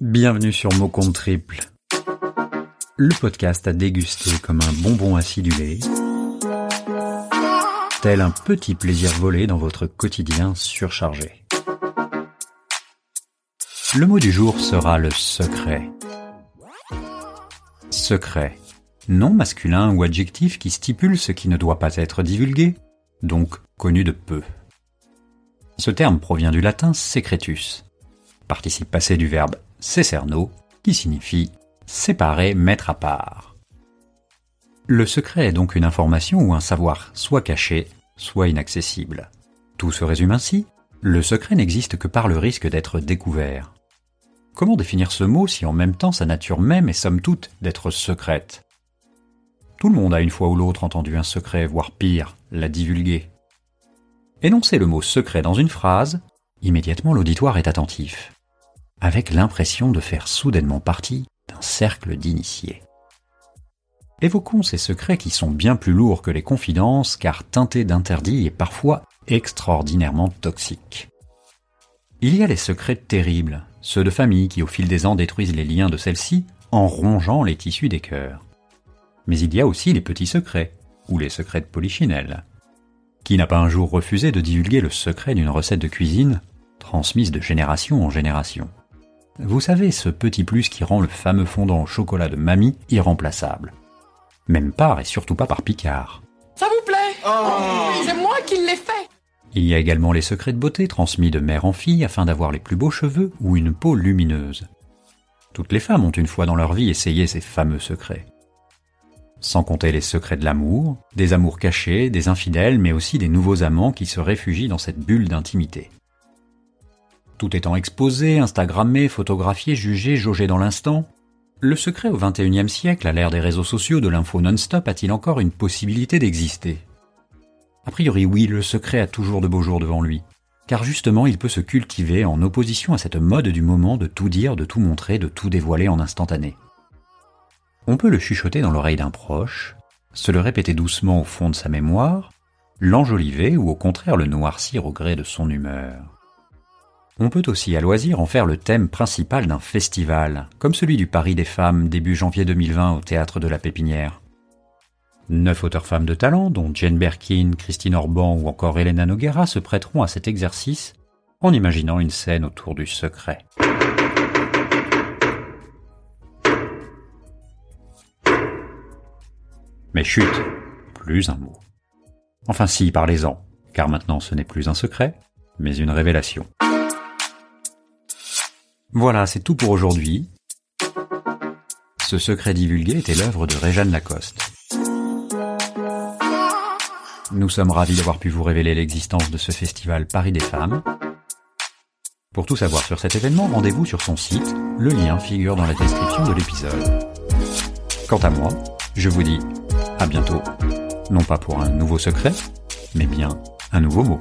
Bienvenue sur Mot Triple, le podcast à déguster comme un bonbon acidulé, tel un petit plaisir volé dans votre quotidien surchargé. Le mot du jour sera le secret. Secret, nom masculin ou adjectif qui stipule ce qui ne doit pas être divulgué, donc connu de peu. Ce terme provient du latin secretus, participe passé du verbe secerno, qui signifie séparer, mettre à part. Le secret est donc une information ou un savoir soit caché, soit inaccessible. Tout se résume ainsi, le secret n'existe que par le risque d'être découvert. Comment définir ce mot si en même temps sa nature même est somme toute d'être secrète? Tout le monde a une fois ou l'autre entendu un secret, voire pire, l'a divulgué. Énoncer le mot secret dans une phrase, immédiatement l'auditoire est attentif, avec l'impression de faire soudainement partie d'un cercle d'initiés. Évoquons ces secrets qui sont bien plus lourds que les confidences car teintés d'interdits et parfois extraordinairement toxiques. Il y a les secrets terribles, ceux de famille qui au fil des ans détruisent les liens de celles-ci en rongeant les tissus des cœurs. Mais il y a aussi les petits secrets, ou les secrets de polichinelle, qui n'a pas un jour refusé de divulguer le secret d'une recette de cuisine transmise de génération en génération? Vous savez, ce petit plus qui rend le fameux fondant au chocolat de mamie irremplaçable. Même pas et surtout pas par Picard. Ça vous plaît? Oh. C'est moi qui l'ai fait Il y a également les secrets de beauté transmis de mère en fille afin d'avoir les plus beaux cheveux ou une peau lumineuse. Toutes les femmes ont une fois dans leur vie essayé ces fameux secrets sans compter les secrets de l'amour, des amours cachés, des infidèles, mais aussi des nouveaux amants qui se réfugient dans cette bulle d'intimité. Tout étant exposé, instagrammé, photographié, jugé, jaugé dans l'instant, le secret au XXIe siècle, à l'ère des réseaux sociaux, de l'info non-stop, a-t-il encore une possibilité d'exister? A priori oui, le secret a toujours de beaux jours devant lui, car justement il peut se cultiver en opposition à cette mode du moment de tout dire, de tout montrer, de tout dévoiler en instantané. On peut le chuchoter dans l'oreille d'un proche, se le répéter doucement au fond de sa mémoire, l'enjoliver ou au contraire le noircir au gré de son humeur. On peut aussi à loisir en faire le thème principal d'un festival, comme celui du Paris des femmes début janvier 2020 au théâtre de la Pépinière. Neuf auteurs femmes de talent, dont Jane Birkin, Christine Orban ou encore Elena Noguera, se prêteront à cet exercice en imaginant une scène autour du secret. Mais chut, plus un mot. Enfin si, parlez-en, car maintenant ce n'est plus un secret, mais une révélation. Voilà, c'est tout pour aujourd'hui. Ce secret divulgué était l'œuvre de Réjeanne Lacoste. Nous sommes ravis d'avoir pu vous révéler l'existence de ce festival Paris des femmes. Pour tout savoir sur cet événement, rendez-vous sur son site, le lien figure dans la description de l'épisode. Quant à moi, je vous dis à bientôt. Non pas pour un nouveau secret, mais bien un nouveau mot.